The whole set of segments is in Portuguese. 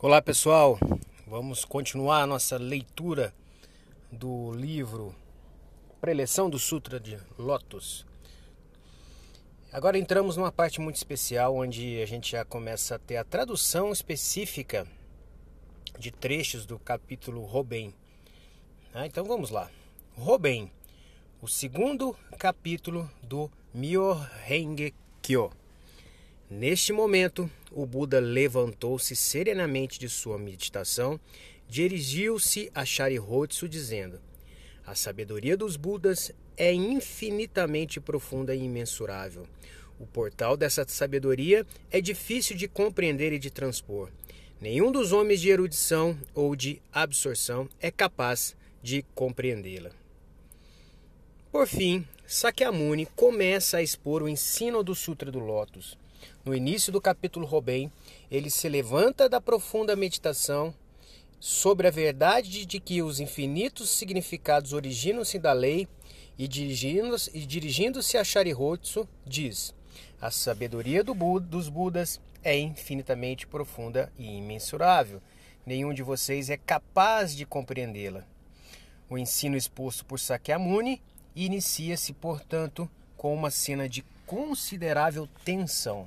Olá pessoal, vamos continuar a nossa leitura do livro Preleção do Sutra de Lotus. Agora entramos numa parte muito especial onde a gente já começa a ter a tradução específica de trechos do capítulo Robem. Ah, então vamos lá. Robem, o segundo capítulo do Myohenge Kyo. Neste momento, o Buda levantou-se serenamente de sua meditação, dirigiu-se a Charihotsu dizendo: A sabedoria dos Budas é infinitamente profunda e imensurável. O portal dessa sabedoria é difícil de compreender e de transpor. Nenhum dos homens de erudição ou de absorção é capaz de compreendê-la. Por fim, Sakyamuni começa a expor o ensino do Sutra do Lótus no início do capítulo Robem, ele se levanta da profunda meditação sobre a verdade de que os infinitos significados originam-se da lei e dirigindo-se dirigindo a Charihotsu, diz: A sabedoria do Buda, dos Budas é infinitamente profunda e imensurável. Nenhum de vocês é capaz de compreendê-la. O ensino exposto por Sakyamuni inicia-se, portanto, com uma cena de considerável tensão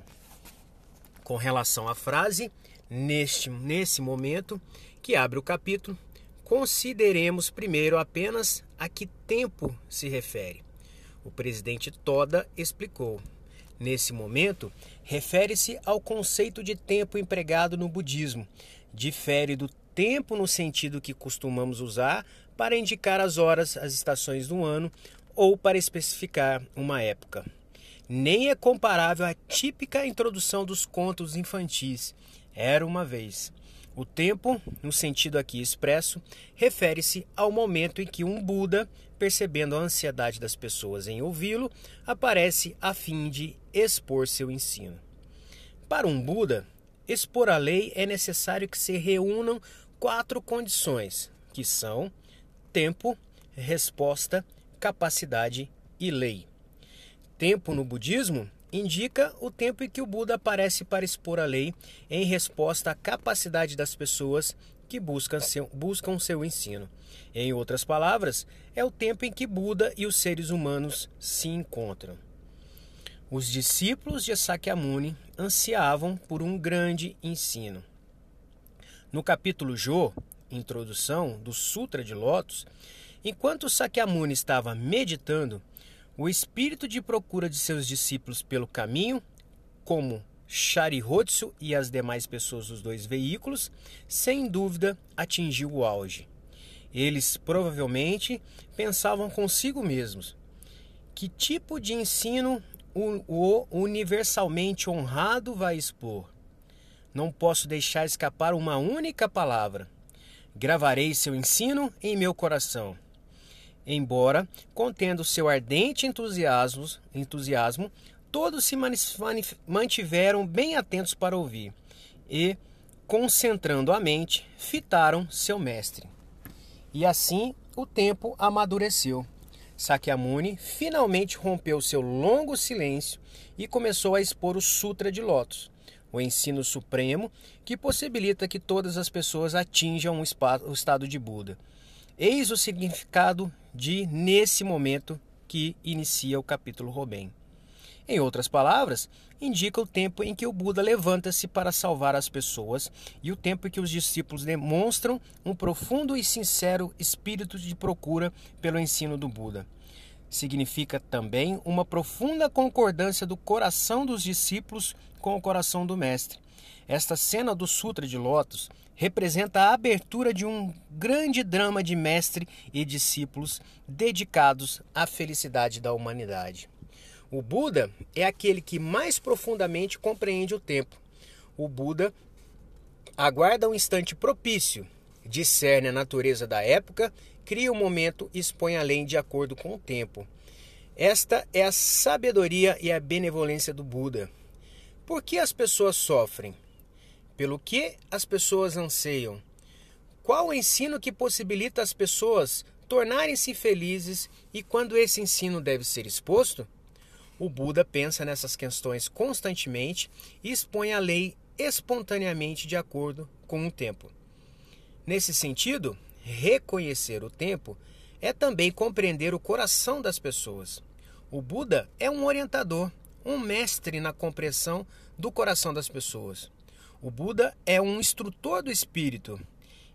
com relação à frase, neste, nesse momento, que abre o capítulo, consideremos primeiro apenas a que tempo se refere. O presidente Toda explicou. Nesse momento, refere-se ao conceito de tempo empregado no budismo. Difere do tempo no sentido que costumamos usar para indicar as horas, as estações do ano ou para especificar uma época nem é comparável à típica introdução dos contos infantis. Era uma vez. O tempo, no sentido aqui expresso, refere-se ao momento em que um Buda, percebendo a ansiedade das pessoas em ouvi-lo, aparece a fim de expor seu ensino. Para um Buda, expor a lei é necessário que se reúnam quatro condições, que são tempo, resposta, capacidade e lei. Tempo no budismo indica o tempo em que o Buda aparece para expor a lei em resposta à capacidade das pessoas que buscam seu, buscam seu ensino. Em outras palavras, é o tempo em que Buda e os seres humanos se encontram. Os discípulos de Sakyamuni ansiavam por um grande ensino. No capítulo Jo, introdução do Sutra de Lotus, enquanto Sakyamuni estava meditando, o espírito de procura de seus discípulos pelo caminho, como Charihotsu e as demais pessoas dos dois veículos, sem dúvida atingiu o auge. Eles provavelmente pensavam consigo mesmos: que tipo de ensino o universalmente honrado vai expor? Não posso deixar escapar uma única palavra. Gravarei seu ensino em meu coração embora contendo seu ardente entusiasmo, entusiasmo todos se mantiveram bem atentos para ouvir e, concentrando a mente, fitaram seu mestre. E assim o tempo amadureceu. Sakyamuni finalmente rompeu seu longo silêncio e começou a expor o Sutra de Lotus, o ensino supremo que possibilita que todas as pessoas atinjam o estado de Buda. Eis o significado de nesse momento que inicia o capítulo Robem. Em outras palavras, indica o tempo em que o Buda levanta-se para salvar as pessoas e o tempo em que os discípulos demonstram um profundo e sincero espírito de procura pelo ensino do Buda. Significa também uma profunda concordância do coração dos discípulos com o coração do Mestre. Esta cena do Sutra de Lotus representa a abertura de um grande drama de mestre e discípulos dedicados à felicidade da humanidade. O Buda é aquele que mais profundamente compreende o tempo. O Buda aguarda um instante propício, discerne a natureza da época, cria o um momento e expõe a lei de acordo com o tempo. Esta é a sabedoria e a benevolência do Buda. Por que as pessoas sofrem? Pelo que as pessoas anseiam? Qual o ensino que possibilita as pessoas tornarem-se felizes e quando esse ensino deve ser exposto? O Buda pensa nessas questões constantemente e expõe a lei espontaneamente de acordo com o tempo. Nesse sentido, reconhecer o tempo é também compreender o coração das pessoas. O Buda é um orientador, um mestre na compreensão do coração das pessoas. O Buda é um instrutor do espírito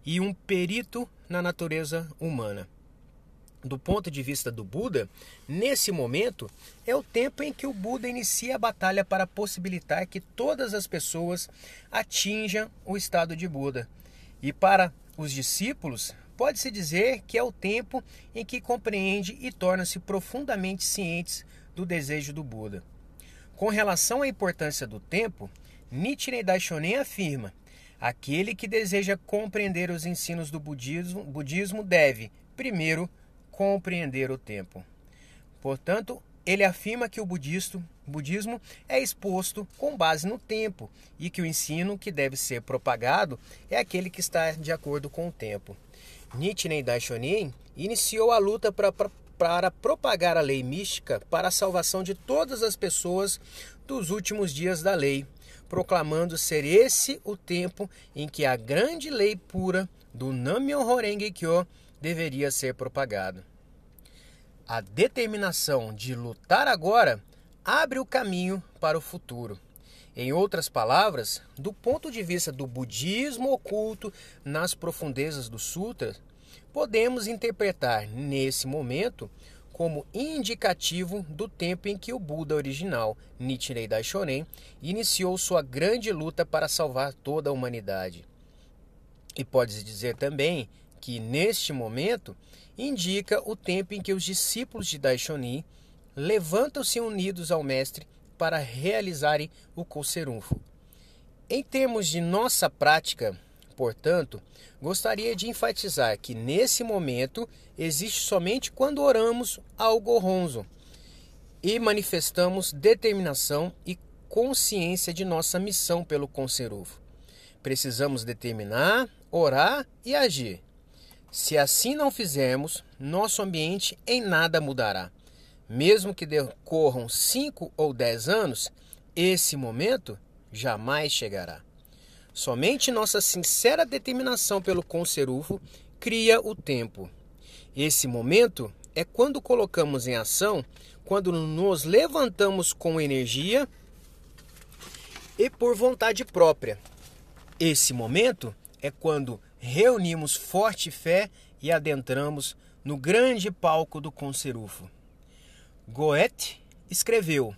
e um perito na natureza humana. Do ponto de vista do Buda, nesse momento é o tempo em que o Buda inicia a batalha para possibilitar que todas as pessoas atinjam o estado de Buda. E para os discípulos, pode-se dizer que é o tempo em que compreende e torna-se profundamente cientes do desejo do Buda. Com relação à importância do tempo, Nichiren Daishonin afirma: aquele que deseja compreender os ensinos do budismo, budismo deve, primeiro, compreender o tempo. Portanto, ele afirma que o budismo, é exposto com base no tempo e que o ensino que deve ser propagado é aquele que está de acordo com o tempo. Nichiren Daishonin iniciou a luta para propagar a lei mística para a salvação de todas as pessoas dos últimos dias da lei, proclamando ser esse o tempo em que a grande lei pura do Nammyon Horenge Kyo deveria ser propagada. A determinação de lutar agora abre o caminho para o futuro. Em outras palavras, do ponto de vista do budismo oculto nas profundezas do sutra, podemos interpretar nesse momento como indicativo do tempo em que o Buda original, Nichiren Daishonin, iniciou sua grande luta para salvar toda a humanidade. E pode-se dizer também que neste momento indica o tempo em que os discípulos de Daishonin levantam-se unidos ao mestre para realizarem o Koserunfo. Em termos de nossa prática, portanto, gostaria de enfatizar que nesse momento existe somente quando oramos ao Goronzo e manifestamos determinação e consciência de nossa missão pelo Conserufo. Precisamos determinar, orar e agir. Se assim não fizermos, nosso ambiente em nada mudará. Mesmo que decorram 5 ou 10 anos, esse momento jamais chegará. Somente nossa sincera determinação pelo conserufo cria o tempo. Esse momento é quando colocamos em ação, quando nos levantamos com energia e por vontade própria. Esse momento é quando reunimos forte fé e adentramos no grande palco do conserufo. Goethe escreveu: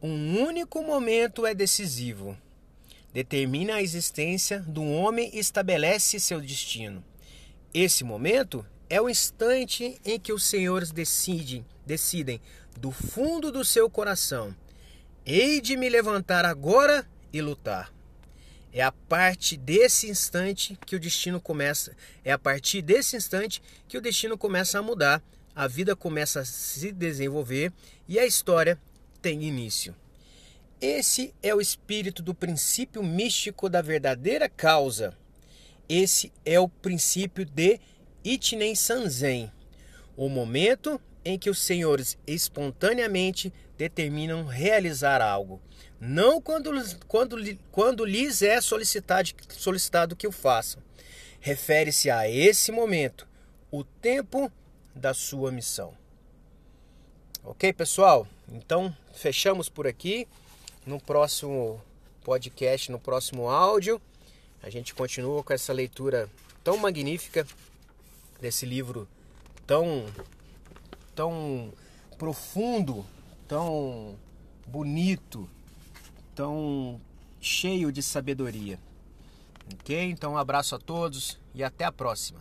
Um único momento é decisivo. Determina a existência do homem e estabelece seu destino. Esse momento é o instante em que os senhores decidem, decidem do fundo do seu coração: hei de me levantar agora e lutar. É a parte desse instante que o destino começa, é a partir desse instante que o destino começa a mudar a vida começa a se desenvolver e a história tem início. Esse é o espírito do princípio místico da verdadeira causa. Esse é o princípio de Ichinen Sanzen, o momento em que os senhores espontaneamente determinam realizar algo, não quando, quando, quando lhes é solicitado, solicitado que o façam. Refere-se a esse momento, o tempo da sua missão. Ok, pessoal? Então, fechamos por aqui. No próximo podcast, no próximo áudio, a gente continua com essa leitura tão magnífica desse livro tão tão profundo, tão bonito, tão cheio de sabedoria. Ok? Então, um abraço a todos e até a próxima.